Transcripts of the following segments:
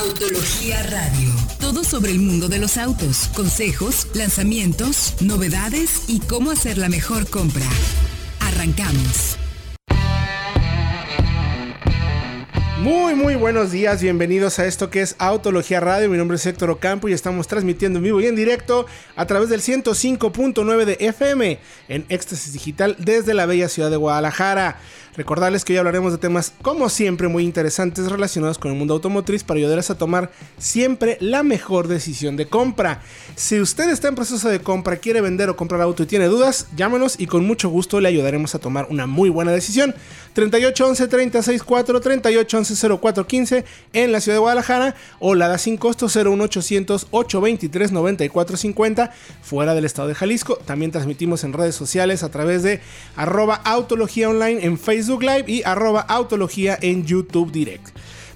Autología Radio. Todo sobre el mundo de los autos, consejos, lanzamientos, novedades y cómo hacer la mejor compra. Arrancamos. Muy, muy buenos días, bienvenidos a esto que es Autología Radio. Mi nombre es Héctor Ocampo y estamos transmitiendo en vivo y en directo a través del 105.9 de FM en Éxtasis Digital desde la bella ciudad de Guadalajara. Recordarles que hoy hablaremos de temas, como siempre, muy interesantes relacionados con el mundo automotriz para ayudarles a tomar siempre la mejor decisión de compra. Si usted está en proceso de compra, quiere vender o comprar auto y tiene dudas, llámenos y con mucho gusto le ayudaremos a tomar una muy buena decisión. 3811 364 3811 0415 en la ciudad de Guadalajara o la da sin costo 01800 823 9450 fuera del estado de Jalisco. También transmitimos en redes sociales a través de arroba autología online en Facebook Live y arroba autología en YouTube Direct.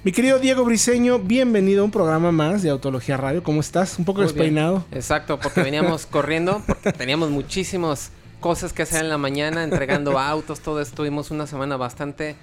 Mi querido Diego Briseño, bienvenido a un programa más de Autología Radio. ¿Cómo estás? Un poco despeinado. Exacto, porque veníamos corriendo, porque teníamos muchísimas cosas que hacer en la mañana, entregando autos, todo esto. Tuvimos una semana bastante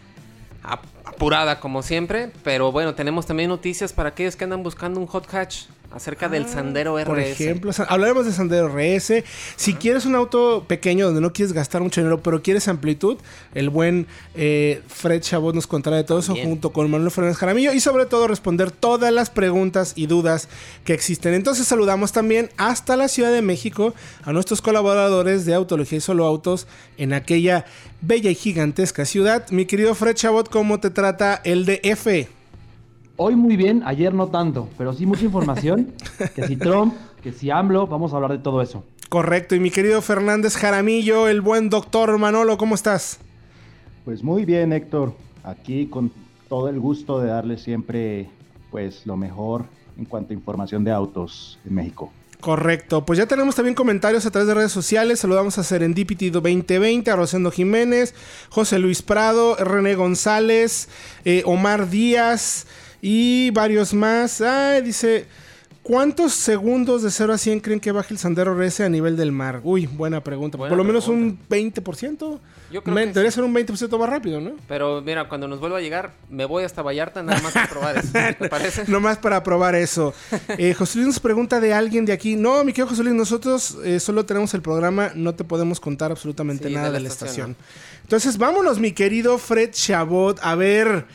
apurada como siempre, pero bueno, tenemos también noticias para aquellos que andan buscando un hot hatch acerca del ah, Sandero RS. Por ejemplo, hablaremos del Sandero RS. Si quieres un auto pequeño donde no quieres gastar mucho dinero, pero quieres amplitud, el buen eh, Fred Chabot nos contará de todo eso junto con Manuel Fernández Jaramillo y sobre todo responder todas las preguntas y dudas que existen. Entonces saludamos también hasta la Ciudad de México a nuestros colaboradores de Autología y Solo Autos en aquella bella y gigantesca ciudad. Mi querido Fred Chabot, ¿cómo te trata el DF? Hoy muy bien, ayer no tanto, pero sí mucha información. que si Trump, que si AMLO, vamos a hablar de todo eso. Correcto, y mi querido Fernández Jaramillo, el buen doctor Manolo, ¿cómo estás? Pues muy bien, Héctor. Aquí con todo el gusto de darle siempre pues lo mejor en cuanto a información de autos en México. Correcto, pues ya tenemos también comentarios a través de redes sociales. Saludamos a Serendipity 2020, a Rosendo Jiménez, José Luis Prado, René González, eh, Omar Díaz, y varios más. Ah, dice, ¿cuántos segundos de 0 a 100 creen que baje el Sandero RS a nivel del mar? Uy, buena pregunta. Por lo menos un 20%. Yo creo que Debería ser un 20% más rápido, ¿no? Pero mira, cuando nos vuelva a llegar, me voy hasta Vallarta nada más para probar eso. ¿Te parece? más para probar eso. Eh, José Luis nos pregunta de alguien de aquí. No, mi querido José Luis, nosotros eh, solo tenemos el programa, no te podemos contar absolutamente nada de la, estación. Entonces, vámonos, mi querido Fred Chabot, a ver.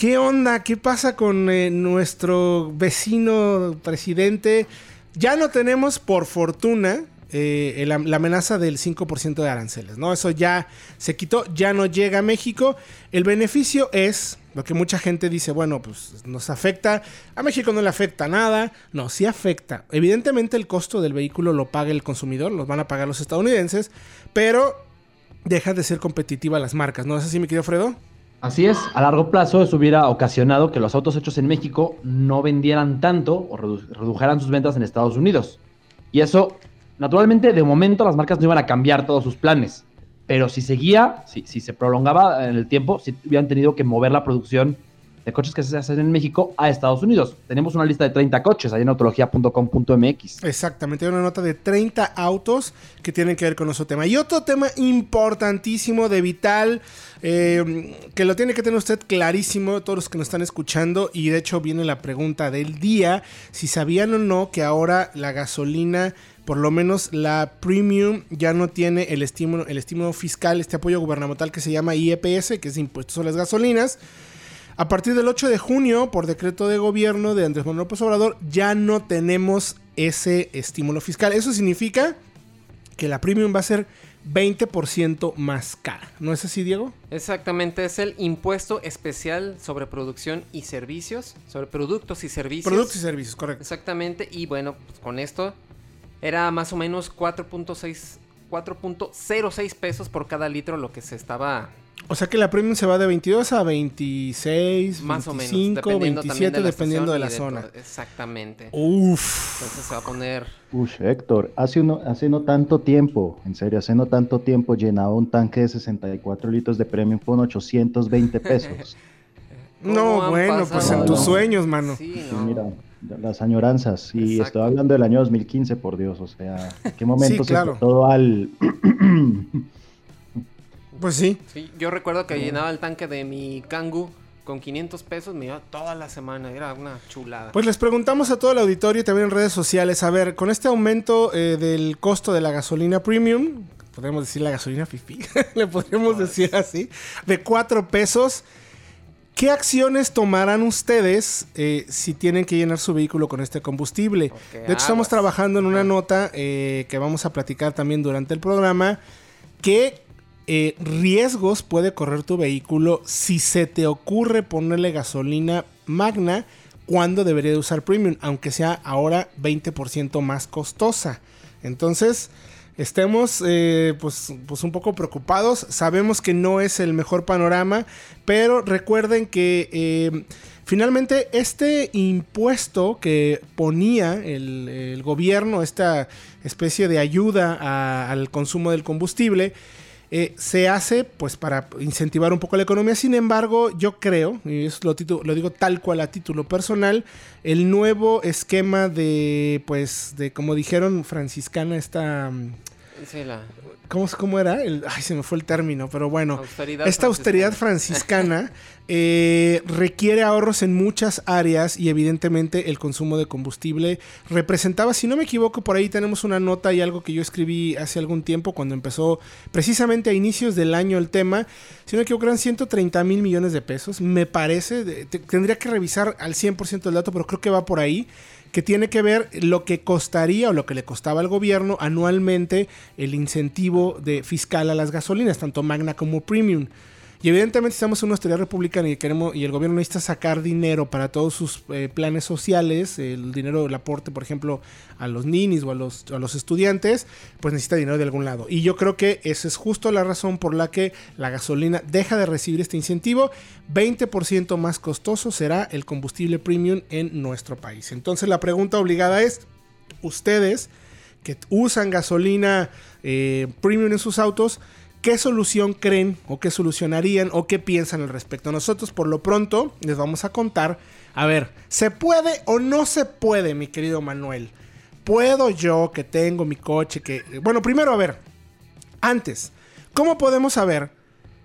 ¿Qué onda? ¿Qué pasa con eh, nuestro vecino presidente? Ya no tenemos, por fortuna, eh, la, amenaza del 5% de aranceles, ¿no? Eso ya se quitó, ya no llega a México. El beneficio es, lo que mucha gente dice, bueno, pues nos afecta, a México no le afecta nada, no, sí afecta. Evidentemente el costo del vehículo lo paga el consumidor, los van a pagar los estadounidenses, pero deja de ser competitiva las marcas, ¿no es así, mi querido Fredo? Así es, a largo plazo eso hubiera ocasionado que los autos hechos en México no vendieran tanto o redujeran sus ventas en Estados Unidos. Y eso, naturalmente, de momento las marcas no iban a cambiar todos sus planes. Pero si seguía, si, si se prolongaba en el tiempo, si hubieran tenido que mover la producción de coches que se hacen en México a Estados Unidos. Tenemos una lista de 30 coches ahí en autología.com.mx. Exactamente, hay una nota de 30 autos que tienen que ver con nuestro tema. Y otro tema importantísimo de vital, eh, que lo tiene que tener usted clarísimo, todos los que nos están escuchando, y de hecho viene la pregunta del día, si sabían o no que ahora la gasolina por lo menos la premium ya no tiene el estímulo, el estímulo fiscal, este apoyo gubernamental que se llama IEPS, que es impuestos a las gasolinas. A partir del 8 de junio, por decreto de gobierno de Andrés Manuel López Obrador, ya no tenemos ese estímulo fiscal. Eso significa que la premium va a ser 20% más cara. ¿No es así, Diego? Exactamente, es el impuesto especial sobre producción y servicios, sobre productos y servicios. Productos y servicios, correcto. Exactamente, y bueno, pues con esto era más o menos 4.6 4.06 pesos por cada litro lo que se estaba o sea que la premium se va de 22 a 26, Más 25, o menos, 27, dependiendo de la zona. exactamente. Uf. Entonces se va a poner. Uf, Héctor, hace, uno, hace no tanto tiempo, en serio, hace no tanto tiempo llenaba un tanque de 64 litros de premium con 820 pesos. no, bueno, pues en tus sueños, mano. Sí, mira, las añoranzas. Y estoy hablando del año 2015, por Dios, o sea, ¿en qué momento se fue todo al. Pues sí. Yo recuerdo que llenaba el tanque de mi Kangoo con 500 pesos me iba toda la semana, era una chulada. Pues les preguntamos a todo el auditorio y también en redes sociales, a ver, con este aumento eh, del costo de la gasolina premium, podemos decir la gasolina fifi, le podríamos decir así, de 4 pesos. ¿Qué acciones tomarán ustedes eh, si tienen que llenar su vehículo con este combustible? De hecho, estamos trabajando en una nota eh, que vamos a platicar también durante el programa. ¿Qué eh, riesgos puede correr tu vehículo si se te ocurre ponerle gasolina magna cuando debería de usar premium, aunque sea ahora 20% más costosa? Entonces, estemos eh, pues, pues un poco preocupados. Sabemos que no es el mejor panorama, pero recuerden que eh, finalmente este impuesto que ponía el, gobierno, esta especie de ayuda al consumo del combustible, eh, se hace pues para incentivar un poco la economía. Sin embargo, yo creo, y eso lo, lo digo tal cual a título personal, el nuevo esquema de, pues, de como dijeron franciscana, esta... Sí, la ¿Cómo, cómo era? El- ay, se me fue el término, pero bueno. austeridad Esta austeridad franciscana eh, requiere ahorros en muchas áreas y evidentemente el consumo de combustible representaba, si no me equivoco, por ahí tenemos una nota y algo que yo escribí hace algún tiempo cuando empezó precisamente a inicios del año el tema, si no me equivoco eran 130 mil millones de pesos, me parece, de- te- tendría que revisar al 100% el dato, pero creo que va por ahí que tiene que ver lo que costaría o lo que le costaba al gobierno anualmente el incentivo de fiscal a las gasolinas, tanto magna como premium. Y evidentemente estamos en una autoridad republicana y queremos y el gobierno necesita sacar dinero para todos sus eh, planes sociales, el dinero, el aporte, por ejemplo, a los ninis o a los, a los estudiantes, pues necesita dinero de algún lado. Y yo creo que esa es justo la razón por la que la gasolina deja de recibir este incentivo. 20% más costoso será el combustible premium en nuestro país. Entonces la pregunta obligada es, ustedes que usan gasolina eh, premium en sus autos, ¿qué solución creen o qué solucionarían o qué piensan al respecto? Nosotros por lo pronto les vamos a contar, a ver, ¿se puede o no se puede, mi querido Manuel? ¿Puedo yo que tengo mi coche que... Bueno, primero a ver, antes, ¿cómo podemos saber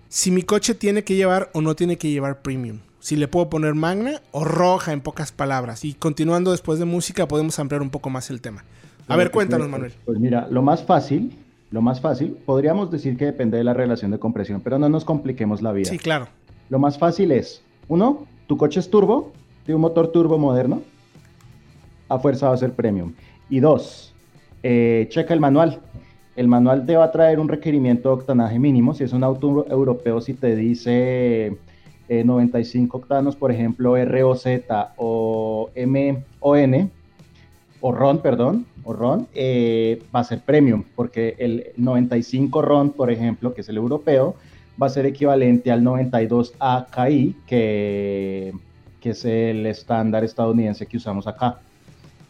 si mi coche tiene que llevar o no tiene que llevar premium? Si le puedo poner magna o roja en pocas palabras. Y continuando después de música podemos ampliar un poco más el tema. A ver, cuéntanos, Manuel. Pues mira, lo más fácil, lo más fácil, podríamos decir que depende de la relación de compresión, pero no nos compliquemos la vida. Sí, claro. Lo más fácil es, uno, tu coche es turbo, tiene un motor turbo moderno, a fuerza va a ser premium. Y dos, eh, checa el manual. El manual te va a traer un requerimiento de octanaje mínimo. Si es un auto europeo, si te dice eh, 95 octanos, por ejemplo, ROZ o MON, o RON, perdón, o RON, eh, va a ser premium, porque el 95 RON, por ejemplo, que es el europeo, va a ser equivalente al 92 AKI, que, que es el estándar estadounidense que usamos acá.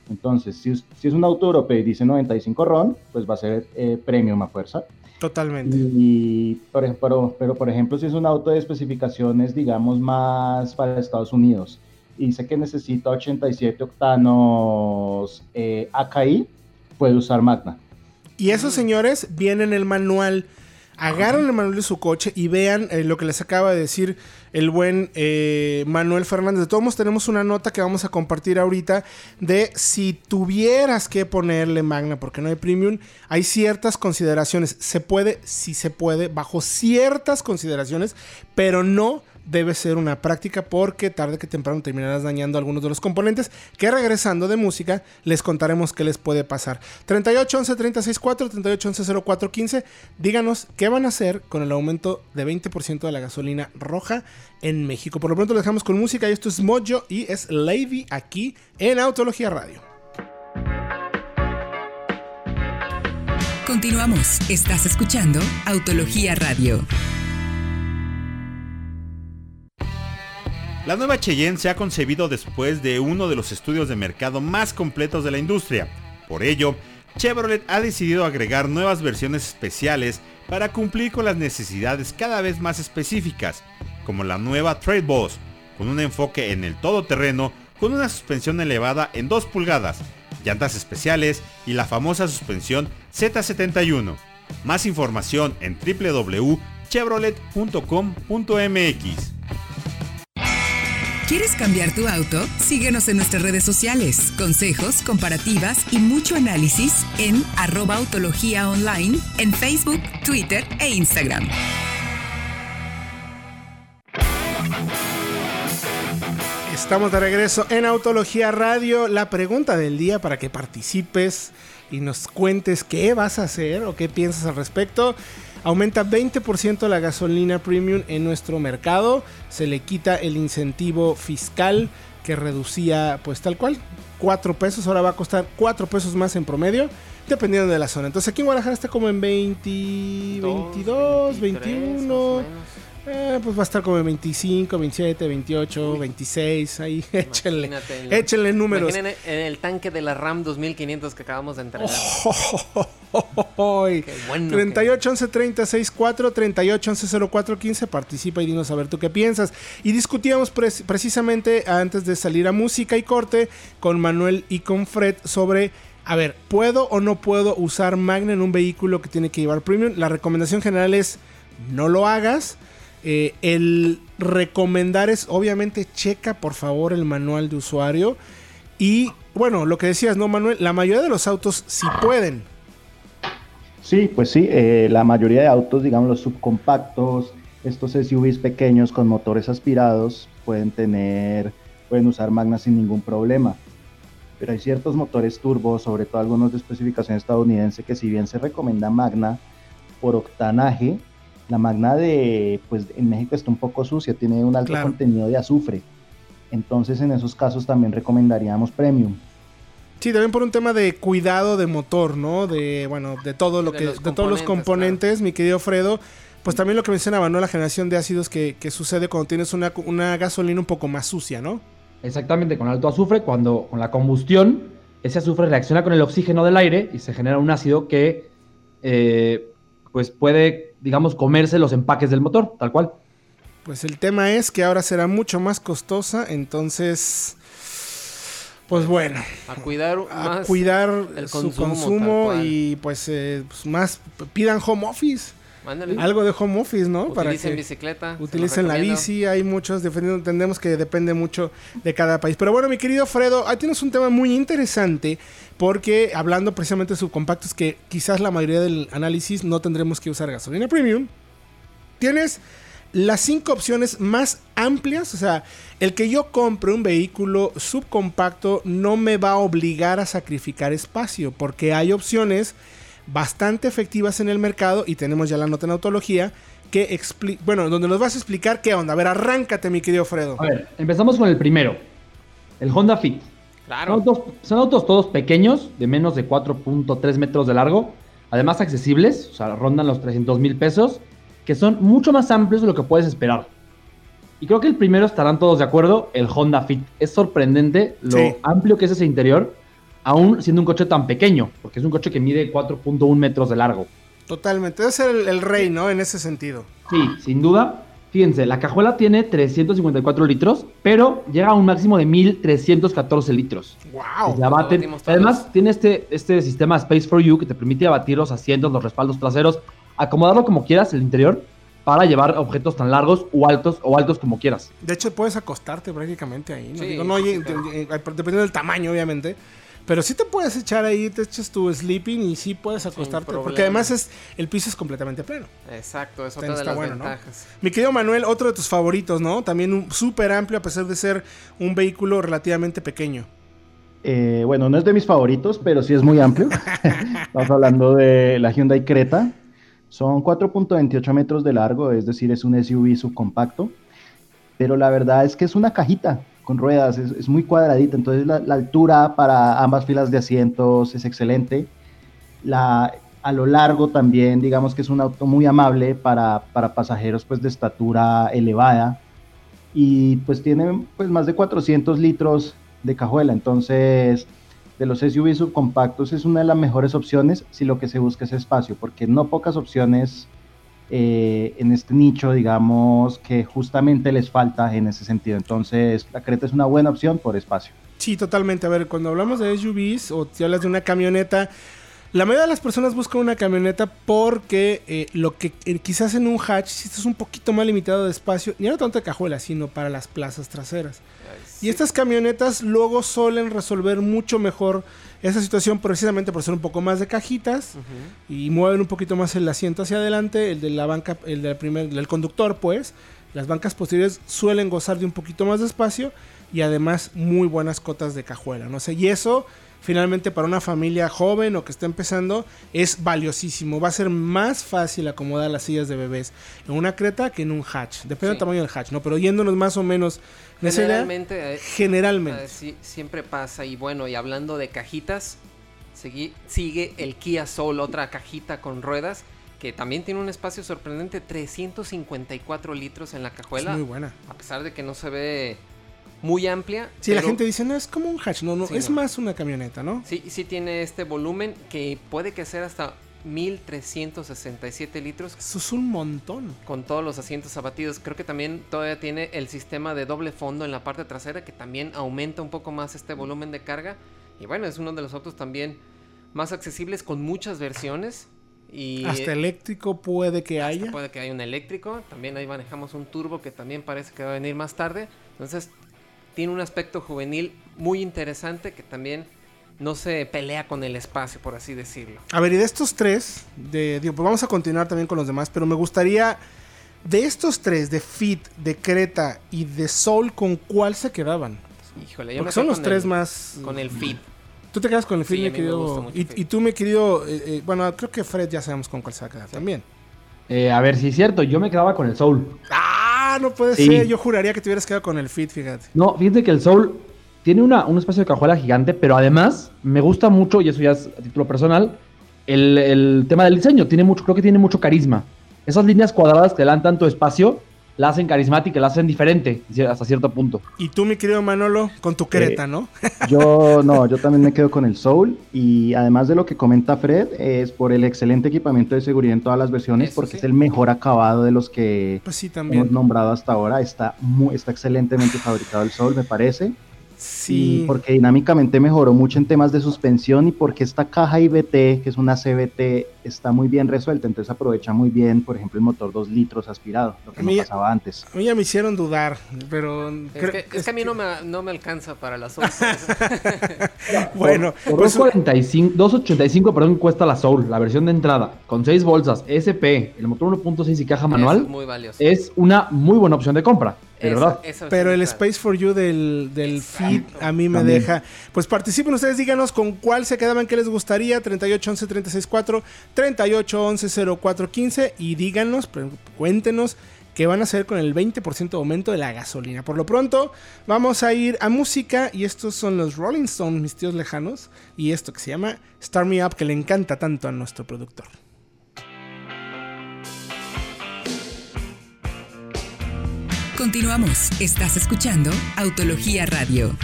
Entonces, si, si es un auto europeo y dice 95 RON, pues va a ser eh, premium a fuerza. Totalmente. Y, por ejemplo, pero por ejemplo, si es un auto de especificaciones, digamos, más para Estados Unidos, y dice que necesita 87 octanos eh, AKI, puede usar Magna. Y esos señores vienen en el manual. Agarran el manual de su coche y vean eh, lo que les acaba de decir el buen eh, Manuel Fernández. De todos modos, tenemos una nota que vamos a compartir ahorita de si tuvieras que ponerle Magna porque no hay premium, hay ciertas consideraciones. Se puede, sí se puede, bajo ciertas consideraciones, pero no debe ser una práctica porque tarde que temprano terminarás dañando algunos de los componentes que regresando de música les contaremos qué les puede pasar. 38 11 36 4 38 11 04 15 díganos qué van a hacer con el aumento de 20% de la gasolina roja en México. Por lo pronto lo dejamos con música y esto es Mojo y es Lady aquí en Autología Radio. Continuamos. Estás escuchando Autología Radio. La nueva Cheyenne se ha concebido después de uno de los estudios de mercado más completos de la industria. Por ello, Chevrolet ha decidido agregar nuevas versiones especiales para cumplir con las necesidades cada vez más específicas, como la nueva Trade Boss, con un enfoque en el todoterreno, con una suspensión elevada en 2 pulgadas, llantas especiales y la famosa suspensión Z71. Más información en www.chevrolet.com.mx. ¿Quieres cambiar tu auto? Síguenos en nuestras redes sociales. Consejos, comparativas y mucho análisis en arroba autología online en Facebook, Twitter e Instagram. Estamos de regreso en Autología Radio. La pregunta del día para que participes y nos cuentes qué vas a hacer o qué piensas al respecto. Aumenta 20% la gasolina premium en nuestro mercado. Se le quita el incentivo fiscal que reducía, pues tal cual, 4 pesos. Ahora va a costar 4 pesos más en promedio, dependiendo de la zona. Entonces aquí en Guadalajara está como en 20, 22, 21. Eh, pues va a estar como en 25, 27, 28, 26. Ahí échenle. Imagínate, Échenle números. En el tanque de la RAM 2500 que acabamos de entrenar. Ay, Qué bueno 38 11 36 4 38 11 04 15 participa y dinos a ver tú qué piensas y discutíamos pres- precisamente antes de salir a música y corte con Manuel y con Fred sobre a ver puedo o no puedo usar Magna en un vehículo que tiene que llevar premium la recomendación general es no lo hagas Eh, el recomendar es obviamente checa por favor el manual de usuario. Y bueno lo que decías no Manuel la mayoría de los autos sí pueden. Sí, pues sí, eh, la mayoría de autos, digamos los subcompactos, estos SUVs pequeños con motores aspirados, pueden tener, pueden usar Magna sin ningún problema. Pero hay ciertos motores turbo, sobre todo algunos de especificación estadounidense, que si bien se recomienda Magna por octanaje, la Magna de, pues en México está un poco sucia, tiene un alto Claro. contenido de azufre. Entonces en esos casos también recomendaríamos Premium. Sí, también por un tema de cuidado de motor, ¿no? De, bueno, de todo lo De que, los de todos los componentes, mi querido Fredo. Pues también lo que mencionaba, ¿no? La generación de ácidos que, que sucede cuando tienes una, una gasolina un poco más sucia, ¿no? Exactamente, con alto azufre, cuando con la combustión, ese azufre reacciona con el oxígeno del aire y se genera un ácido que eh, pues puede, digamos, comerse los empaques del motor, tal cual. Pues el tema es que ahora será mucho más costosa, entonces, pues bueno, A cuidar a más cuidar el su consumo, y pues, eh, pues más pidan home office, Mándale. algo de home office, ¿no? Utilicen que- bicicleta. Utilicen la bici, hay muchos, entendemos que depende mucho de cada país. Pero bueno, mi querido Fredo, ahí tienes un tema muy interesante porque hablando precisamente de subcompactos que quizás la mayoría del análisis no tendremos que usar gasolina premium, tienes las cinco opciones más amplias, o sea, el que yo compre un vehículo subcompacto no me va a obligar a sacrificar espacio porque hay opciones bastante efectivas en el mercado y tenemos ya la nota en autología que expli bueno, donde nos vas a explicar qué onda. A ver, arráncate, mi querido Fredo. A ver, empezamos con el primero, el Honda Fit. Son Claro. autos, son autos todos pequeños, de menos de 4.3 metros de largo, además accesibles, o sea, rondan los 300 mil pesos, que son mucho más amplios de lo que puedes esperar. Y creo que el primero estarán todos de acuerdo, el Honda Fit. Es sorprendente lo Sí. amplio que es ese interior, aún siendo un coche tan pequeño, porque es un coche que mide 4.1 metros de largo. Totalmente. Debe ser el, el rey, ¿no? En ese sentido. Sí, sin duda. Fíjense, la cajuela tiene 354 litros, pero llega a un máximo de 1314 litros. ¡Wow! Se abaten. Además, tiene este, este sistema Space for You que te permite abatir los asientos, los respaldos traseros, acomodarlo como quieras el interior para llevar objetos tan largos o altos o altos como quieras. De hecho, puedes acostarte prácticamente ahí. ¿no? Sí, Digo, no, oye, sí, claro. de- de- dependiendo del tamaño, obviamente. Pero sí te puedes echar ahí, te echas tu sleeping y sí puedes acostarte. Porque además es el piso es completamente plano. Exacto, es Está- otra de está las bueno, ¿no? ventajas. Mi querido Manuel, otro de tus favoritos, ¿no? También un súper amplio a pesar de ser un vehículo relativamente pequeño. Eh, bueno, no es de mis favoritos, pero sí es muy amplio. Estamos hablando de la Hyundai Creta. Son 4.28 metros de largo, es decir, es un SUV subcompacto. Pero la verdad es que es una cajita con ruedas, es, es muy cuadradita. Entonces la, la altura para ambas filas de asientos es excelente. La, a lo largo también, digamos que es un auto muy amable para, para pasajeros pues, de estatura elevada. Y pues tiene pues, más de 400 litros de cajuela. Entonces, de los SUV subcompactos es una de las mejores opciones si lo que se busca es espacio, porque no pocas opciones eh, en este nicho, digamos, que justamente les falta en ese sentido. Entonces, la Creta es una buena opción por espacio. Sí, totalmente. A ver, cuando hablamos de SUVs o si hablas de una camioneta, La mayoría de las personas buscan una camioneta porque eh, lo que eh, quizás en un hatch si estás un poquito más limitado de espacio, y no tanto de cajuela, sino para las plazas traseras. Y estas camionetas luego suelen resolver mucho mejor esa situación precisamente por ser un poco más de cajitas y mueven un poquito más el asiento hacia adelante, el de la banca, el del primer, del conductor, pues. Las bancas posteriores suelen gozar de un poquito más de espacio y además muy buenas cotas de cajuela, no sé, y eso finalmente para una familia joven o que está empezando es valiosísimo. Va a ser más fácil acomodar las sillas de bebés en una creta que en un hatch. Depende del tamaño del hatch, ¿no? Pero yéndonos más o menos generalmente, eh, generalmente. Eh, sí, siempre pasa. Y bueno, y hablando de cajitas, sigue, sigue el Kia Soul, otra cajita con ruedas que también tiene un espacio sorprendente, 354 litros en la cajuela. Es muy buena. A pesar de que no se ve muy amplia. Sí, la gente dice, no, es como un hatch, no, no, es más una camioneta, ¿no? Sí, sí tiene este volumen que puede que sea hasta 1367 litros. Eso es un montón. Con todos los asientos abatidos. Creo que también todavía tiene el sistema de doble fondo en la parte trasera que también aumenta un poco más este volumen de carga. Y bueno, es uno de los autos también más accesibles con muchas versiones. Y hasta eléctrico puede que haya. Puede que haya un eléctrico. También ahí manejamos un turbo que también parece que va a venir más tarde. Entonces tiene un aspecto juvenil muy interesante que también no se pelea con el espacio, por así decirlo. A ver, y de estos tres, de, digo, pues vamos a continuar también con los demás, pero me gustaría, de estos tres, de Fit, de Creta y de Soul, ¿con cuál se quedaban? Híjole, yo Porque son los tres más... Con el Fit. Tú te quedas con el Fit, mi querido... Y, y, tú, mi querido... Eh, eh, bueno, creo que Fred ya sabemos con cuál se va a quedar también. Eh, a ver, si es cierto, yo me quedaba con el Soul. ¡Ah! No puede ser. Yo juraría que te hubieras quedado con el Fit, fíjate. No, fíjate que el Soul tiene una, un espacio de cajuela gigante, pero además me gusta mucho, y eso ya es a título personal, el, el tema del diseño. Tiene mucho, creo que tiene mucho carisma. Esas líneas cuadradas que le dan tanto espacio, la hacen carismática, la hacen diferente hasta cierto punto. Y tú, mi querido Manolo, con tu Creta, eh, ¿no? yo no, yo también me quedo con el Soul y además de lo que comenta Fred, es por el excelente equipamiento de seguridad en todas las versiones, porque es el mejor acabado de los que pues hemos nombrado hasta ahora. Está, muy, está excelentemente fabricado el Soul, me parece. Sí. porque dinámicamente mejoró mucho en temas de suspensión y porque esta caja IBT, que es una CBT, está muy bien resuelta. Entonces aprovecha muy bien, por ejemplo, el motor 2 litros aspirado, lo que no pasaba antes. A mí ya me hicieron dudar, pero. Es, que, a mí no me, no me alcanza para las Soul. bueno, por, 285, perdón, cuesta la Soul, la versión de entrada, con 6 bolsas, SP, el motor 1.6 y caja manual. Es muy valioso. Es una muy buena opción de compra. Pero el Space for You del, del feed a mí me deja. Pues participen ustedes, díganos con cuál se quedaban, qué les gustaría. 3811 364 3811 0415 y díganos, cuéntenos qué van a hacer con el 20% de aumento de la gasolina. Por lo pronto, vamos a ir a música y estos son los Rolling Stones, mis tíos lejanos, y esto que se llama Start Me Up, que le encanta tanto a nuestro productor. Continuamos. Estás escuchando Autología Radio.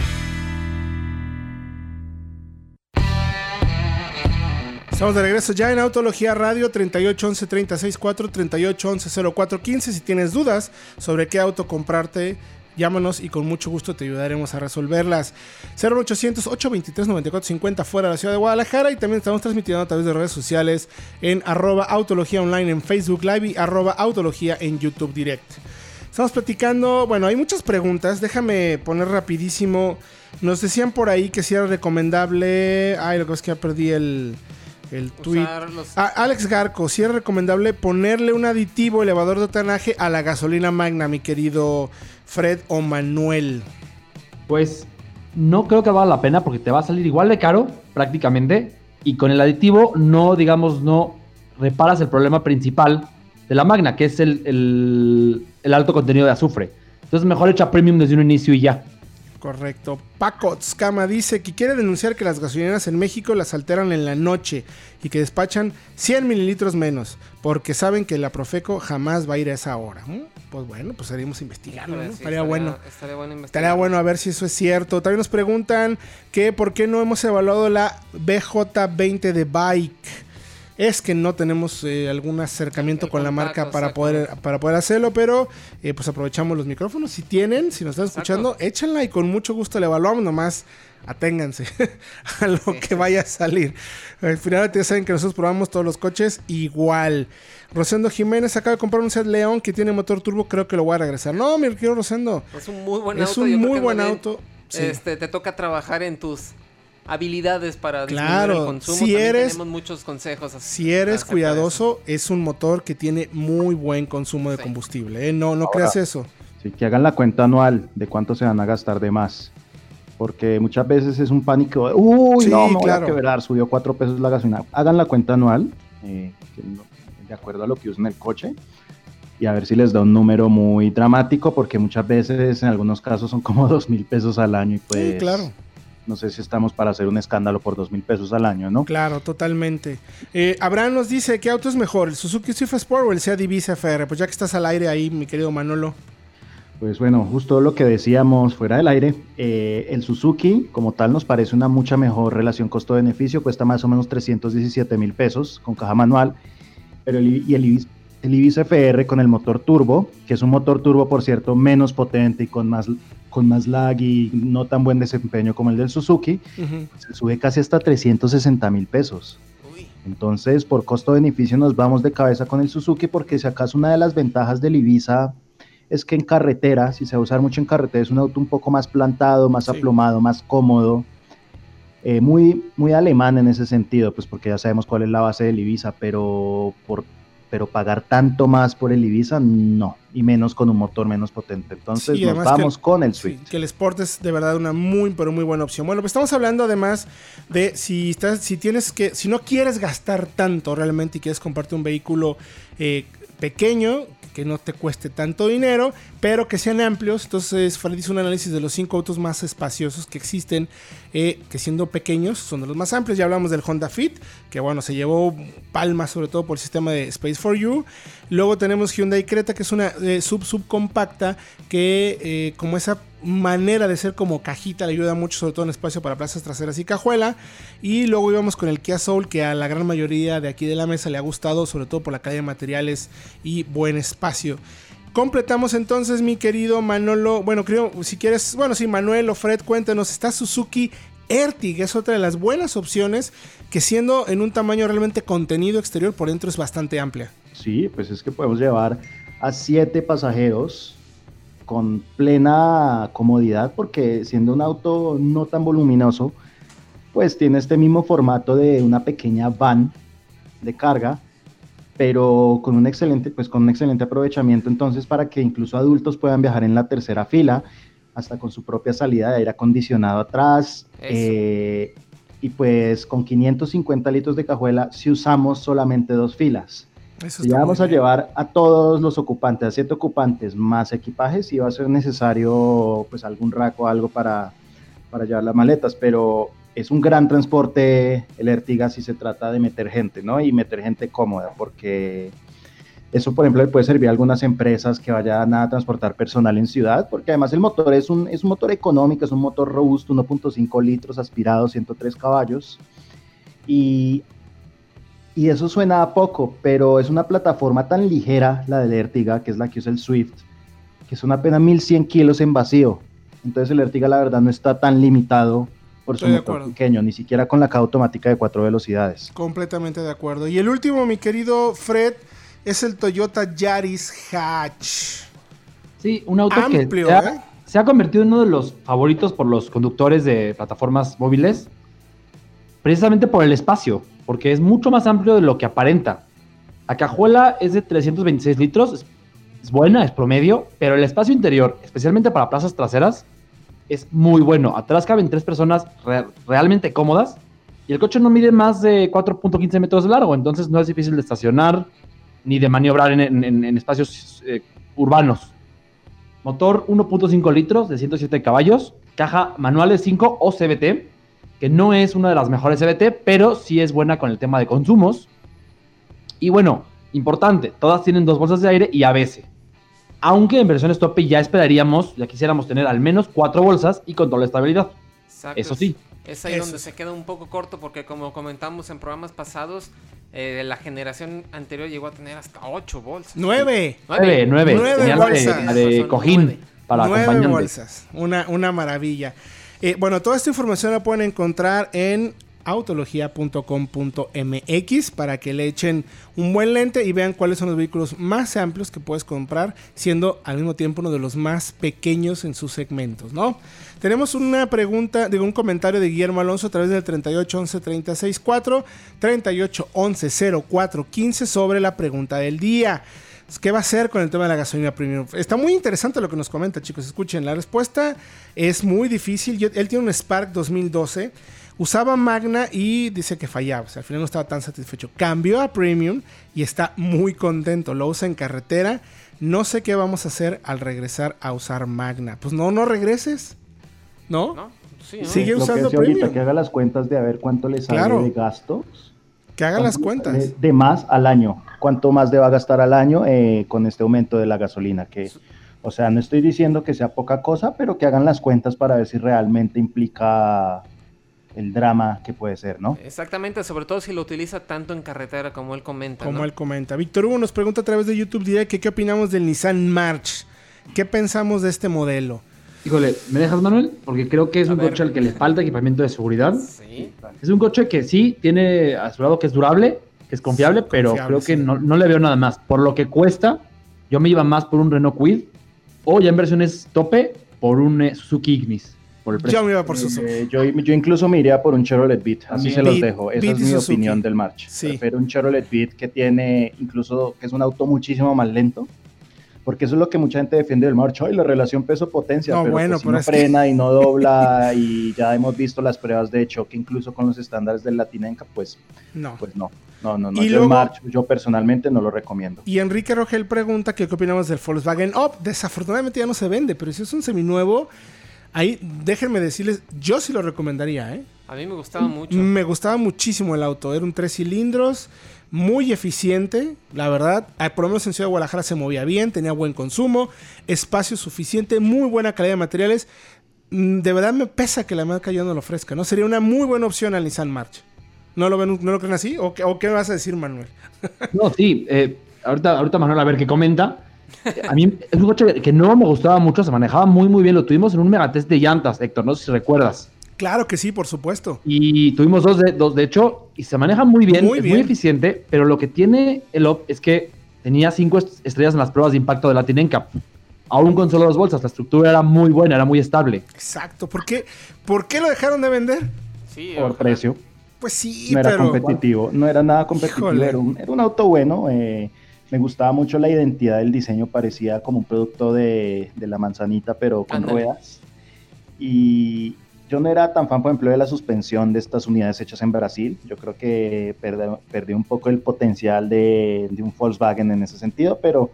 Estamos de regreso ya en Autología Radio 3811 364 3811 0415. Si tienes dudas sobre qué auto comprarte, llámanos y con mucho gusto te ayudaremos a resolverlas. 0800 823 9450 fuera de la ciudad de Guadalajara y también estamos transmitiendo a través de redes sociales en arroba Autología Online en Facebook Live y arroba Autología en YouTube Direct. Estamos platicando, bueno, hay muchas preguntas, déjame poner rapidísimo. Nos decían por ahí que si era recomendable, ay, lo que es que ya perdí el, el tweet. Ah, Alex Garco, si era recomendable ponerle un aditivo elevador de tanaje a la gasolina magna, mi querido Fred o Manuel. Pues no creo que valga la pena porque te va a salir igual de caro prácticamente y con el aditivo no, digamos, no reparas el problema principal de la magna, que es el, el alto contenido de azufre. Entonces mejor echa premium desde un inicio y ya. Correcto. Paco Tzkama dice que quiere denunciar que las gasolineras en México las alteran en la noche y que despachan 100 mililitros menos, porque saben que la Profeco jamás va a ir a esa hora. ¿Mm? Pues bueno, pues haríamos investigarlo. estaría, bueno. Estaría bueno, estaría bueno a ver si eso es cierto. También nos preguntan que por qué no hemos evaluado la BJ20 de Bike. Es que no tenemos eh, algún acercamiento El con la marca para exacto. poder, para poder hacerlo, pero eh, pues aprovechamos los micrófonos. Si tienen, si nos están Exacto. escuchando, échenla y con mucho gusto le evaluamos, nomás aténganse a lo Sí. que vaya a salir. Al final ya saben que nosotros probamos todos los coches igual. Rosendo Jiménez acaba de comprar un Seat León que tiene motor turbo, creo que lo voy a regresar. No, mi querido Rosendo, Es un muy buen es auto. un yo creo muy buen auto. Sí. Este, te toca trabajar en tus habilidades para disminuir Claro, el consumo. si También eres- tenemos muchos consejos. así Si eres cuidadoso, es un motor que tiene muy buen consumo de Sí. combustible. ¿eh? No, no Ahora- creas eso. Sí, que hagan la cuenta anual de cuánto se van a gastar de más. Porque muchas veces es un pánico. de, Uy, Sí, no, me voy claro. a quebrar, subió cuatro pesos la gasolina. Hagan la cuenta anual, eh, de acuerdo a lo que usen el coche, y a ver si les da un número muy dramático, porque muchas veces, en algunos casos, son como dos mil pesos al año. Y pues, sí, claro. No sé si estamos para hacer un escándalo por dos mil pesos al año, ¿no? Claro, totalmente. Eh, Abraham nos dice, ¿qué auto es mejor, el Suzuki Swift Sport o el Seat Ibiza FR? Pues ya que estás al aire ahí, mi querido Manolo. Pues bueno, justo lo que decíamos fuera del aire, eh, el Suzuki como tal nos parece una mucha mejor relación costo-beneficio, cuesta más o menos 317 mil pesos con caja manual, pero el, y el, Ibis, el Ibiza FR con el motor turbo, que es un motor turbo por cierto menos potente y con más, con más lag y no tan buen desempeño como el del Suzuki, se sube casi hasta 360 mil pesos. Uy, Entonces, por costo-beneficio nos vamos de cabeza con el Suzuki porque si acaso una de las ventajas del Ibiza es que en carretera, si se va a usar mucho en carretera, es un auto un poco más plantado, más Sí. aplomado, más cómodo, eh, muy, muy alemán en ese sentido, pues porque ya sabemos cuál es la base del Ibiza, pero, por, pero pagar tanto más por el Ibiza, no, y menos con un motor menos potente. Entonces Sí, nos vamos con el Sí, Swift. que el Sport es de verdad una muy, pero muy buena opción. Bueno, pues estamos hablando además de si estás, si tienes que, si no quieres gastar tanto realmente y quieres comprarte un vehículo eh, pequeño, que no te cueste tanto dinero, pero que sean amplios. Entonces, Fred hizo un análisis de los cinco autos más espaciosos que existen, eh, que siendo pequeños son de los más amplios. Ya hablamos del Honda Fit, que bueno, se llevó palmas sobre todo por el sistema de Space for You. Luego tenemos Hyundai Creta, que es una eh, sub subcompacta que eh, como esa manera de ser como cajita le ayuda mucho, sobre todo en espacio para plazas traseras y cajuela. Y luego íbamos con el Kia Soul, que a la gran mayoría de aquí de la mesa le ha gustado, sobre todo por la calidad de materiales y buen espacio. Completamos entonces, mi querido Manolo. Bueno, creo, si quieres, bueno, sí, Manuel o Fred, cuéntanos. Está Suzuki Ertiga, es otra de las buenas opciones que siendo en un tamaño realmente contenido exterior por dentro es bastante amplia. Sí, pues es que podemos llevar a siete pasajeros con plena comodidad, porque siendo un auto no tan voluminoso, pues tiene este mismo formato de una pequeña van de carga, pero con un excelente, pues con un excelente aprovechamiento entonces para que incluso adultos puedan viajar en la tercera fila, hasta con su propia salida de aire acondicionado atrás. Eh, y pues con 550 litros de cajuela si usamos solamente dos filas. Eso Si ya vamos a llevar a todos los ocupantes, a siete ocupantes más equipajes, y va a ser necesario pues algún rack o algo para, para llevar las maletas, pero es un gran transporte el Ertiga si se trata de meter gente, ¿no? Y meter gente cómoda, porque eso, por ejemplo, le puede servir a algunas empresas que vayan a transportar personal en ciudad, porque además el motor es un, es un motor económico, es un motor robusto, 1.5 litros aspirado, 103 caballos, y y eso suena a poco, pero es una plataforma tan ligera, la del Ertiga, que es la que usa el Swift, que son apenas 1100 kilos en vacío. Entonces el Ertiga, la verdad, no está tan limitado por su Estoy motor pequeño, ni siquiera con la caja automática de cuatro velocidades. Completamente de acuerdo. Y el último, mi querido Fred, es el Toyota Yaris Hatch. Sí, un auto Amplio, que se ha, ¿eh? se ha convertido en uno de los favoritos por los conductores de plataformas móviles, precisamente por el espacio, porque es mucho más amplio de lo que aparenta. La cajuela es de 326 litros, es, buena, es promedio, pero el espacio interior, especialmente para plazas traseras, es muy bueno. Atrás caben tres personas re- realmente cómodas y el coche no mide más de 4.15 metros de largo, entonces no es difícil de estacionar ni de maniobrar en espacios eh, urbanos. Motor 1.5 litros de 107 caballos, caja manual de 5 o CVT, que no es una de las mejores CVT, pero sí es buena con el tema de consumos. Y bueno, importante, todas tienen dos bolsas de aire y ABS. Aunque en versiones tope ya esperaríamos, ya quisiéramos tener al menos cuatro bolsas y control de estabilidad. exacto. Eso sí, Es ahí Eso donde se queda un poco corto porque como comentamos en programas pasados, eh, la generación anterior llegó a tener hasta 8 bolsas. ¡Nueve! Nueve, nueve. Nueve Tenía la de- bolsas. la de, cojín nueve. para Nueve bolsas. Una, una maravilla. Eh, bueno, toda esta información la pueden encontrar en autología.com.mx para que le echen un buen lente y vean cuáles son los vehículos más amplios que puedes comprar, siendo al mismo tiempo uno de los más pequeños en sus segmentos, ¿no? Tenemos una pregunta, digo, un comentario de Guillermo Alonso a través del 3811 364 3811 0415 sobre la pregunta del día. ¿Qué va a hacer con el tema de la gasolina premium? Está muy interesante lo que nos comenta, chicos. Escuchen, la respuesta es muy difícil. Yo- él tiene un Spark 2012. Usaba Magna y dice que fallaba. O sea, al final no estaba tan satisfecho. Cambió a Premium y está muy contento. Lo usa en carretera. No sé qué vamos a hacer al regresar a usar Magna. Pues no, no regreses. ¿No? ¿No? Sí, ¿no? Sigue Lo que usando hace ahorita, Premium. que haga las cuentas de a ver cuánto le sale Claro. de gastos. Que haga las ¿Cuánto le cuentas. sale De más al año. ¿Cuánto más deba gastar al año eh, con este aumento de la gasolina? Que, o sea, no estoy diciendo que sea poca cosa, pero que hagan las cuentas para ver si realmente implica el drama que puede ser, ¿no? Exactamente, sobre todo si lo utiliza tanto en carretera como él comenta. Como ¿no? él comenta. Víctor Hugo nos pregunta a través de YouTube direct que qué opinamos del Nissan March. ¿Qué pensamos de este modelo? Híjole, ¿me dejas, Manuel? Porque creo que es A un ver. coche al que le falta equipamiento de seguridad. Sí. Es un coche que sí tiene asegurado que es durable, que es confiable, Sí, pero confiable, creo que sí. no, no le veo nada más. Por lo que cuesta, yo me iba más por un Renault Kwid o ya en versiones tope por un eh, Suzuki Ignis. Por el precio. Yo me iba por Suzuki. Eh, yo, yo incluso me iría por un Chevrolet Beat, así se los Beat- dejo. Esa Beat es mi Suzuki. opinión del March. Sí. Prefiero un Chevrolet Beat que tiene, incluso, que es un auto muchísimo más lento. Porque eso es lo que mucha gente defiende del March. Ay, la relación peso-potencia. No, pero bueno, pues, si pero no es que- frena y no dobla y ya hemos visto las pruebas de choque incluso con los estándares del Latinenca, pues, No. pues no. No, no, no. Y Yo luego- el March, yo personalmente no lo recomiendo. Y Enrique Rogel pregunta que qué opinamos del Volkswagen Up. Desafortunadamente ya no se vende, pero si es un seminuevo, ahí déjenme decirles, yo sí lo recomendaría, ¿eh? A mí me gustaba mucho. Me gustaba muchísimo el auto. Era un tres cilindros, muy eficiente, la verdad. Ah, Por lo menos en Ciudad de Guadalajara se movía bien, tenía buen consumo, espacio suficiente, muy buena calidad de materiales. Mm, De verdad me pesa que la marca ya no lo ofrezca, ¿no? Sería una muy buena opción al Nissan March. ¿No lo, ven, ¿no lo creen así? ¿O qué, o qué vas a decir, Manuel? No, sí. eh, ahorita, ahorita Manuel a ver qué comenta. Eh, A mí es un coche que no me gustaba mucho, se manejaba muy muy bien. Lo tuvimos en un megatest de llantas, Héctor, no sé si recuerdas. Claro que sí, por supuesto. Y tuvimos dos de, dos de hecho, y se maneja muy bien, Muy es bien. muy eficiente, pero lo que tiene el OP es que tenía cinco est- estrellas en las pruebas de impacto de Latin NCAP. Aún con solo dos bolsas, la estructura era muy buena, era muy estable. Exacto. ¿Por qué, ¿Por qué lo dejaron de vender? Sí, Por ojalá. precio. Pues sí, no era pero... competitivo, no era nada competitivo, era un, era un auto bueno, eh, me gustaba mucho la identidad del diseño, parecía como un producto de, de la manzanita, pero con ruedas. Y yo no era tan fan, por ejemplo, de la suspensión de estas unidades hechas en Brasil, yo creo que perdí un poco el potencial de, de un Volkswagen en ese sentido, pero,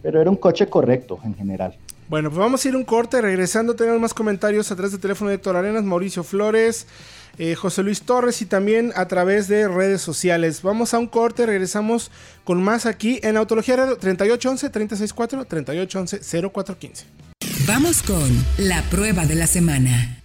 pero era un coche correcto en general. Bueno, pues vamos a ir a un corte. Regresando, tenemos más comentarios a través del teléfono de Héctor Arenas, Mauricio Flores, eh, José Luis Torres y también a través de redes sociales. Vamos a un corte, regresamos con más aquí en Autología Radio 3811 364 3811 0415. Vamos con la prueba de la semana.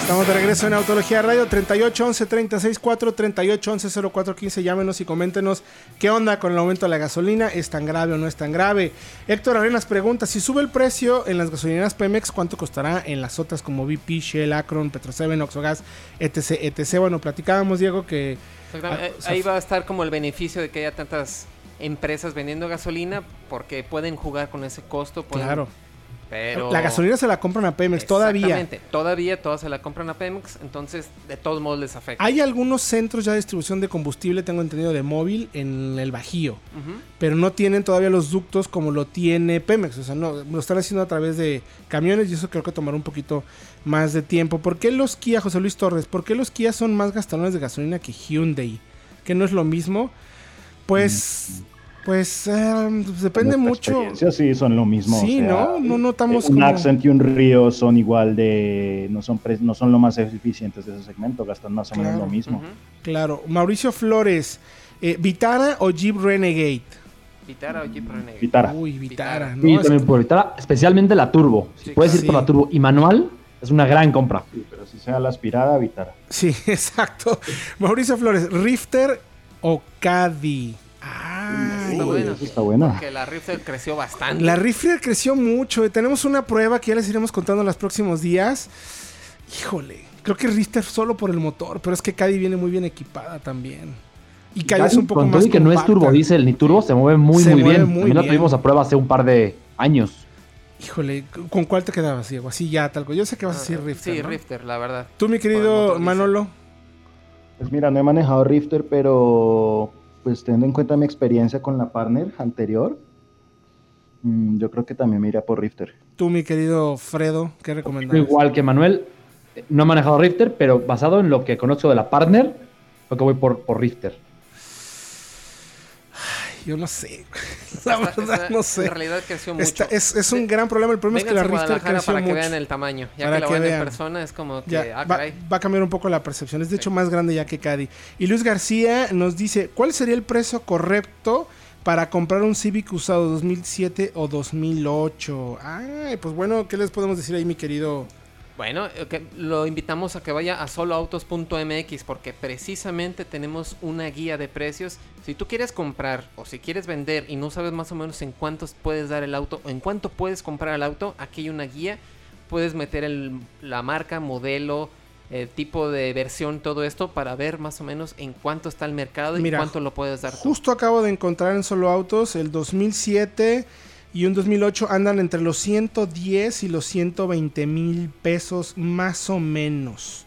Estamos de regreso en Autología Radio 3811 364 3811 0415. Llámenos y coméntenos qué onda con el aumento de la gasolina. ¿Es tan grave o no es tan grave? Héctor Arenas pregunta: si sube el precio en las gasolineras Pemex, ¿cuánto costará en las otras como BP, Shell, Akron, Petroseven, Oxogas, etc, etc? Bueno, platicábamos, Diego, que. Ah, Eh, Ahí va a estar como el beneficio de que haya tantas empresas vendiendo gasolina porque pueden jugar con ese costo. pueden- Claro. Pero... La gasolina se la compran a Pemex todavía. Exactamente. Todavía todas se la compran a Pemex, entonces de todos modos les afecta. Hay algunos centros ya de distribución de combustible, tengo entendido, de móvil en el Bajío. Pero no tienen todavía los ductos como lo tiene Pemex. O sea, no, lo están haciendo a través de camiones y eso creo que tomará un poquito más de tiempo. ¿Por qué los Kia, José Luis Torres, por qué los Kia son más gastadores de gasolina que Hyundai? Que no es lo mismo. Pues, pues eh, depende Nuestra mucho. experiencia sí son lo mismo. Sí, o sea, ¿no? No notamos un como- Accent y un Río son igual de no son pre- no son lo más eficientes de ese segmento gastan más o menos Claro. lo mismo. Claro. Mauricio Flores, eh, ¿Vitara o Jeep Renegade? Vitara o Jeep Renegade. Vitara Uy, Vitara, Vitara. ¿no? Y Es- también por evitar, especialmente la turbo. Si Sí, puedes claro. ir por la turbo y manual, Es una gran compra. Sí, pero si sea la aspirada, Vitara. Sí, exacto. Mauricio Flores, Rifter o Caddy. Ah, Está bueno. Eso está. Porque la Rifter creció bastante. La Rifter creció mucho. y Tenemos una prueba que ya les iremos contando en los próximos días. Híjole, creo que Rifter solo por el motor, pero es que Caddy viene muy bien equipada también. Y Caddy es un poco Con más todo que no es turbo diésel ni turbo, se mueve muy, Se muy mueve bien. muy También la bien. tuvimos a prueba hace un par de años. Híjole, ¿con cuál te quedabas, Diego? Así ya, tal cual. Yo sé que vas a Ah, decir Rifter. Sí, ¿no? Rifter, la verdad. Tú, mi querido Manolo. Pues mira, no he manejado Rifter, pero pues teniendo en cuenta mi experiencia con la partner anterior, mm, yo creo que también me iría por Rifter. Tú, mi querido Fredo, ¿qué recomendas? Igual que Manuel, no he manejado Rifter, pero basado en lo que conozco de la partner, creo que voy por, por Rifter. Yo no sé. La Esta- verdad, esta- no sé. En realidad creció mucho. Esta- es, es un gran problema. El problema es que la Guadalajara creció para que vean el tamaño. Ya Para que la que vean. en persona es como que, Ya, ah, va, va a cambiar un poco la percepción. Es de hecho más grande ya que Caddy. Y Luis García nos dice, ¿cuál sería el precio correcto para comprar un Civic usado 2007 o 2008? Ay, pues bueno, ¿qué les podemos decir ahí, mi querido? Bueno, eh, lo invitamos a que vaya a soloautos.mx porque precisamente tenemos una guía de precios. Si tú quieres comprar o si quieres vender y no sabes más o menos en cuántos puedes dar el auto o en cuánto puedes comprar el auto, aquí hay una guía. Puedes meter el- la marca, modelo, eh, tipo de versión, todo esto para ver más o menos en cuánto está el mercado y Mira, cuánto lo puedes dar tú. Justo acabo de encontrar en Solo Autos el 2007 y un 2008 andan entre los 110 y los 120 mil pesos más o menos.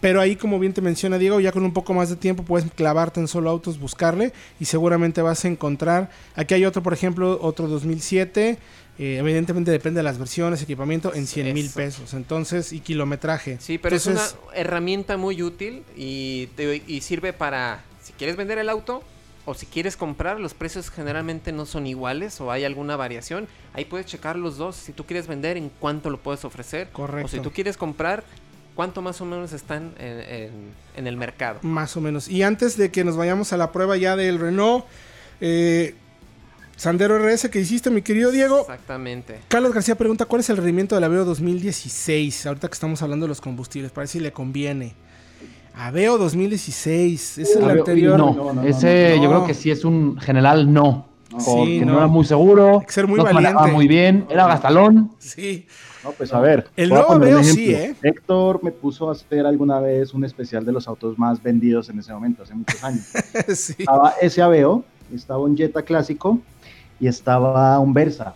Pero ahí, como bien te menciona Diego, ya con un poco más de tiempo puedes clavarte en Solo Autos, buscarle y seguramente vas a encontrar. Aquí hay otro, por ejemplo, otro 2007. eh, evidentemente depende de las versiones, equipamiento, en 100 mil Eso. pesos. Entonces, y kilometraje. Sí, pero Entonces, es una herramienta muy útil y, te- y sirve para si quieres vender el auto o si quieres comprar, los precios generalmente no son iguales o hay alguna variación. Ahí puedes checar los dos. Si tú quieres vender, en cuánto lo puedes ofrecer. Correcto. O si tú quieres comprar, cuánto más o menos están en, en- en el mercado. Más o menos. Y antes de que nos vayamos a la prueba ya del Renault, eh, Sandero RS que hiciste, mi querido Diego. Exactamente. Carlos García pregunta cuál es el rendimiento del Aveo 2016. Ahorita que estamos hablando de los combustibles, para ver si le conviene. Aveo 2016, es el anterior. No, No, no, no, ese no. yo creo que sí es un general no. Porque Sí, no. no. era muy seguro. Hay que ser muy no manejaba muy bien. Era gastalón. Sí. No, pues a ver. El nuevo Aveo sí, ejemplo. Héctor me puso a hacer alguna vez un especial de los autos más vendidos en ese momento, hace muchos años. sí. estaba ese Aveo, estaba un Jetta clásico y estaba un Versa.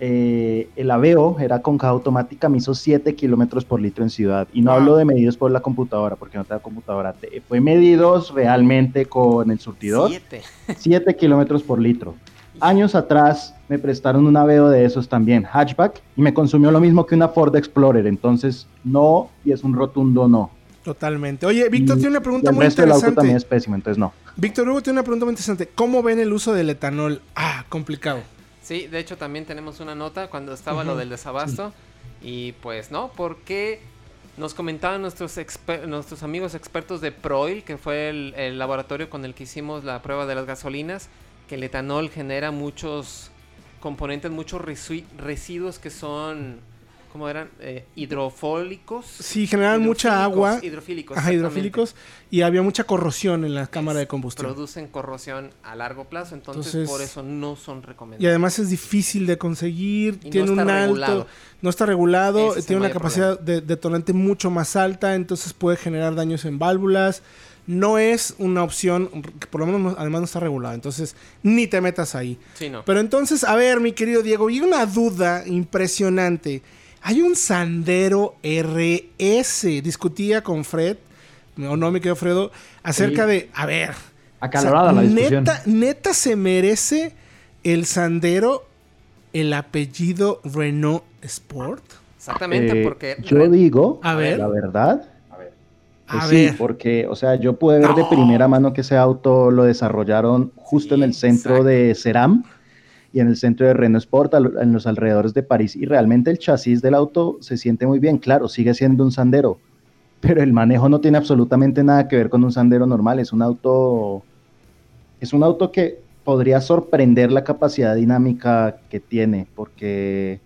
Eh, el Aveo era con caja automática, me hizo 7 kilómetros por litro en ciudad. Y no Wow. hablo de medidos por la computadora, porque no tengo computadora. Te- Fue medidos realmente con el surtidor, Siete. 7 kilómetros por litro. Años atrás me prestaron un Aveo de esos también, hatchback, y me consumió lo mismo que una Ford Explorer. Entonces, no, y es un rotundo no. Totalmente. Oye, Víctor tiene una y pregunta el muy resto del auto también interesante. es pésimo, entonces no. Víctor Hugo tiene una pregunta muy interesante. ¿Cómo ven el uso del etanol? Ah, complicado. Sí, de hecho también tenemos una nota cuando estaba lo del desabasto. Y pues no, porque nos comentaban nuestros, nuestros amigos expertos de Proil, que fue el, el laboratorio con el que hicimos la prueba de las gasolinas, que el etanol genera muchos componentes, muchos residuos que son, ¿cómo eran? Eh, hidrofólicos. Sí, generan mucha agua. Hidrofílicos. Ajá, hidrofílicos. Y había mucha corrosión en la cámara de combustible. Producen corrosión a largo plazo, entonces, Entonces- por eso no son recomendables. Y además es difícil de conseguir, Y no tiene está un alto, regulado. no está regulado, Ese tiene una capacidad de detonante mucho más alta, entonces puede generar daños en válvulas. No es una opción, que por lo menos no- además no está regulado, entonces ni te metas ahí. Sí, no. Pero entonces, a ver, mi querido Diego, y una duda impresionante. Hay un Sandero RS, discutía con Fred, o no, mi querido Fredo, acerca Sí. de, a ver, Acalorada o sea, la discusión. Neta, neta se merece el Sandero el apellido Renault Sport. Exactamente, Eh, porque yo digo, A ver. la verdad, A que sí, ver. porque, o sea, yo pude ver de primera mano que ese auto lo desarrollaron justo Sí, en el centro exacto. de Ceram y en el centro de Renault Sport, en los alrededores de París, y realmente el chasis del auto se siente muy bien, claro, sigue siendo un Sandero, pero el manejo no tiene absolutamente nada que ver con un Sandero normal, es un auto, es un auto que podría sorprender la capacidad dinámica que tiene, porque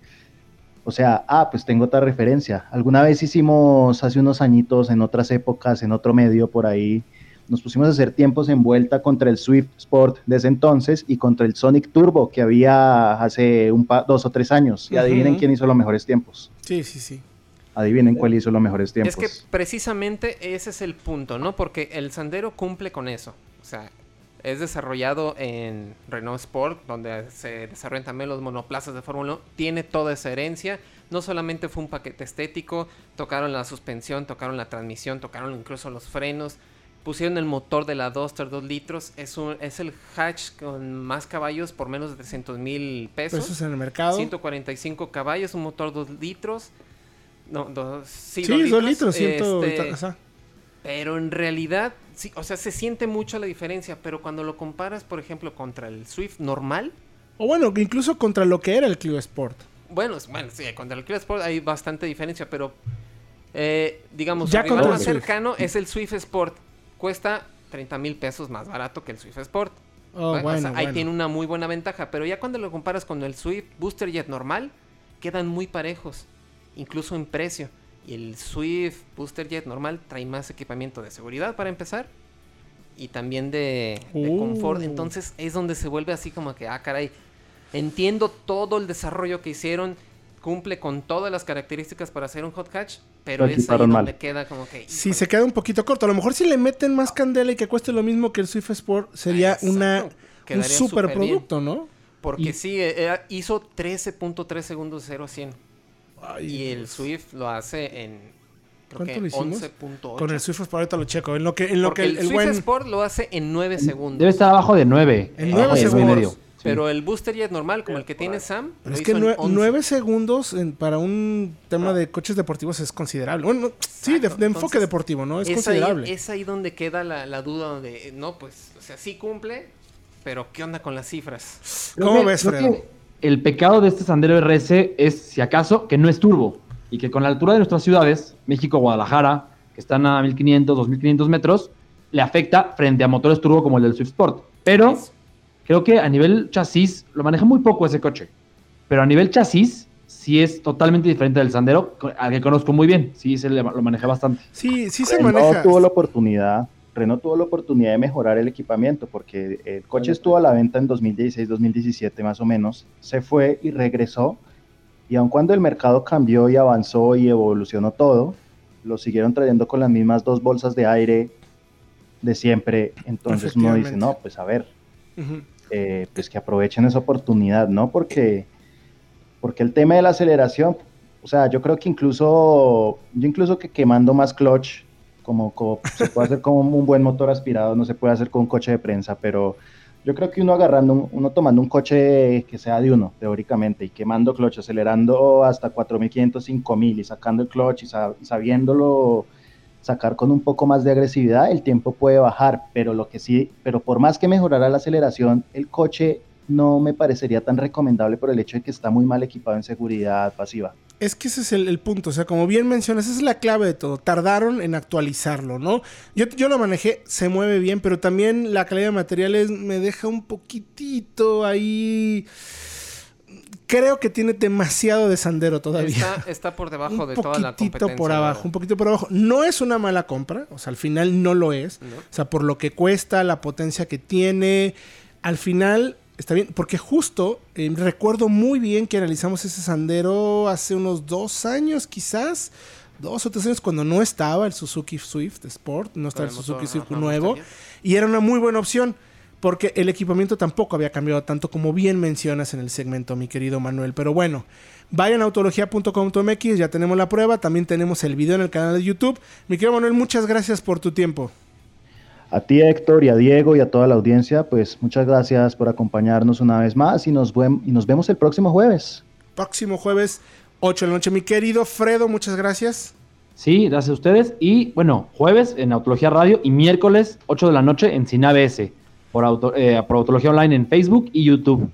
O sea, ah, pues tengo otra referencia. Alguna vez hicimos hace unos añitos, en otras épocas, en otro medio por ahí, nos pusimos a hacer tiempos en vuelta contra el Swift Sport de ese entonces y contra el Sonic Turbo que había hace un dos o tres años. Y adivinen quién hizo los mejores tiempos. Sí, sí, sí. Adivinen cuál hizo los mejores tiempos. Es que precisamente ese es el punto, ¿no? Porque el Sandero cumple con eso. O sea, es desarrollado en Renault Sport, donde se desarrollan también los monoplazas de Fórmula 1. Tiene toda esa herencia. No solamente fue un paquete estético, tocaron la suspensión, tocaron la transmisión, tocaron incluso los frenos. Pusieron el motor de la Duster 2 litros. Es, un, es el hatch con más caballos por menos de 300 mil pesos. Pesos en el mercado. 145 caballos, un motor 2 litros. No, dos, sí, Sí, dos dos litros, ciento. este, pero en realidad, sí, o sea, se siente mucho la diferencia. Pero cuando lo comparas, por ejemplo, contra el Swift normal, O bueno, incluso contra lo que era el Clio Sport. bueno, bueno sí, contra el Clio Sport hay bastante diferencia, pero eh, digamos, el rival más cercano es el Swift Sport. Cuesta 30 mil pesos más barato que el Swift Sport. Oh, bueno, sea, ahí tiene una muy buena ventaja. Pero ya cuando lo comparas con el Swift Booster Jet normal, quedan muy parejos. Incluso en precio. Y el Swift Booster Jet normal trae más equipamiento de seguridad para empezar. Y también de, de Uh. confort. Entonces es donde se vuelve así como que, ah, caray. Entiendo todo el desarrollo que hicieron. Cumple con todas las características para hacer un hot hatch. Pero es ahí donde mal. queda como que. Sí, híjole, se queda un poquito corto. A lo mejor si le meten más candela y que cueste lo mismo que el Swift Sport, sería Exacto. una, un super bien. producto, ¿no? Porque Y- sí, eh, era- hizo 13.3 segundos de 0 a 100. Ay, Y el. Swift lo hace en ¿Cuánto lo hicimos? 11.8. Con el Swift Sport, ahorita lo checo. En lo que, en lo Porque que el, Swift buen. Sport lo hace en 9 segundos. Debe estar abajo de 9. En abajo nueve de nueve y segundos. Pero el Booster Jet normal, como el que tiene Sam, es que hizo en nue- 11. nueve segundos en- para un tema de coches deportivos es considerable. Bueno, sí, de, enfoque Entonces, deportivo, ¿no? Es, considerable. es ahí donde queda la, la duda donde, no, pues, o sea, sí cumple, pero ¿qué onda con las cifras? Creo ¿Cómo que- ves, Fredo? El pecado de este Sandero RS es, si acaso, que no es turbo. Y que con la altura de nuestras ciudades, México, Guadalajara, que están a 1500, 2500 metros, le afecta frente a motores turbo como el del Swift Sport. Pero creo que a nivel chasis lo maneja muy poco ese coche. Pero a nivel chasis sí es totalmente diferente del Sandero, al que conozco muy bien. Sí, se le- lo maneja bastante. Sí, sí se Renault maneja. tuvo la oportunidad, Renault tuvo la oportunidad de mejorar el equipamiento porque el coche estuvo a la venta en 2016, 2017 más o menos, se fue y regresó y aun cuando el mercado cambió y avanzó y evolucionó todo, lo siguieron trayendo con las mismas dos bolsas de aire de siempre, entonces uno dice, no, pues a ver, Ujú. Eh, pues que aprovechen esa oportunidad, ¿no? Porque, porque el tema de la aceleración, o sea, yo creo que incluso, yo incluso que quemando más clutch, como, como se puede hacer con un buen motor aspirado, no se puede hacer con un coche de prensa, pero yo creo que uno agarrando, un- uno tomando un coche que sea de uno, teóricamente, y quemando clutch, acelerando hasta 4500, 5000 y sacando el clutch y, sa- y sabiéndolo sacar con un poco más de agresividad, el tiempo puede bajar, pero lo que sí, pero por más que mejorara la aceleración, el coche no me parecería tan recomendable por el hecho de que está muy mal equipado en seguridad pasiva. Es que ese es el, punto, o sea, como bien mencionas, esa es la clave de todo. Tardaron en actualizarlo, ¿no? Yo, yo lo manejé, se mueve bien, pero también la calidad de materiales me deja un poquitito ahí. Creo que tiene demasiado de sandero todavía. Está, está por debajo un de toda la poquitito competencia. por la abajo, verdad. un poquito por abajo. No es una mala compra, o sea, al final no lo es. ¿No? O sea, por lo que cuesta, la potencia que tiene, al final está bien, porque justo eh, recuerdo muy bien que analizamos ese sandero hace unos dos años, quizás, dos o tres años, cuando no estaba el Suzuki Swift Sport, no estaba el Suzuki Swift nuevo, y era una muy buena opción. Porque el equipamiento tampoco había cambiado tanto como bien mencionas en el segmento, mi querido Manuel. Pero bueno, vayan a autología.com.mx, ya tenemos la prueba, también tenemos el video en el canal de YouTube. Mi querido Manuel, muchas gracias por tu tiempo. A ti Héctor y a Diego y a toda la audiencia, pues muchas gracias por acompañarnos una vez más y nos, vem- y nos vemos el próximo jueves. Próximo jueves, 8 de la noche. Mi querido Fredo, muchas gracias. Sí, gracias a ustedes. Y bueno, jueves en Autología Radio y miércoles 8 de la noche en Sin ABS por, auto, eh, por Autología Online en Facebook y YouTube.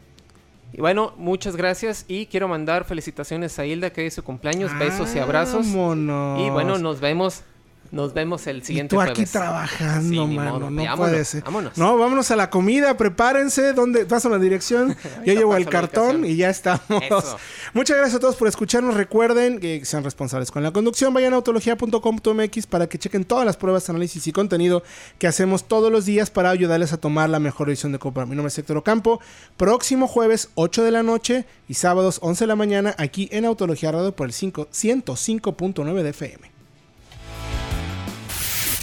Y bueno, muchas gracias y quiero mandar felicitaciones a Hilda que es su cumpleamos, besos y abrazos. Vámonos. Y bueno, nos vemos Nos vemos el Y siguiente tú aquí jueves. trabajando, Sí, mano. modo. No puede ser. vámonos. No, vámonos a la comida, prepárense. ¿Dónde? Pasan la dirección. Yo llevo el paso cartón y ya estamos. Eso. Muchas gracias a todos por escucharnos. Recuerden que sean responsables con la conducción. Vayan a autología.com.mx para que chequen todas las pruebas, análisis y contenido que hacemos todos los días para ayudarles a tomar la mejor decisión de compra. Mi nombre es Héctor Ocampo. Próximo jueves, 8 de la noche y sábados, 11 de la mañana, aquí en Autología Radio por el 5 105.9 de FM.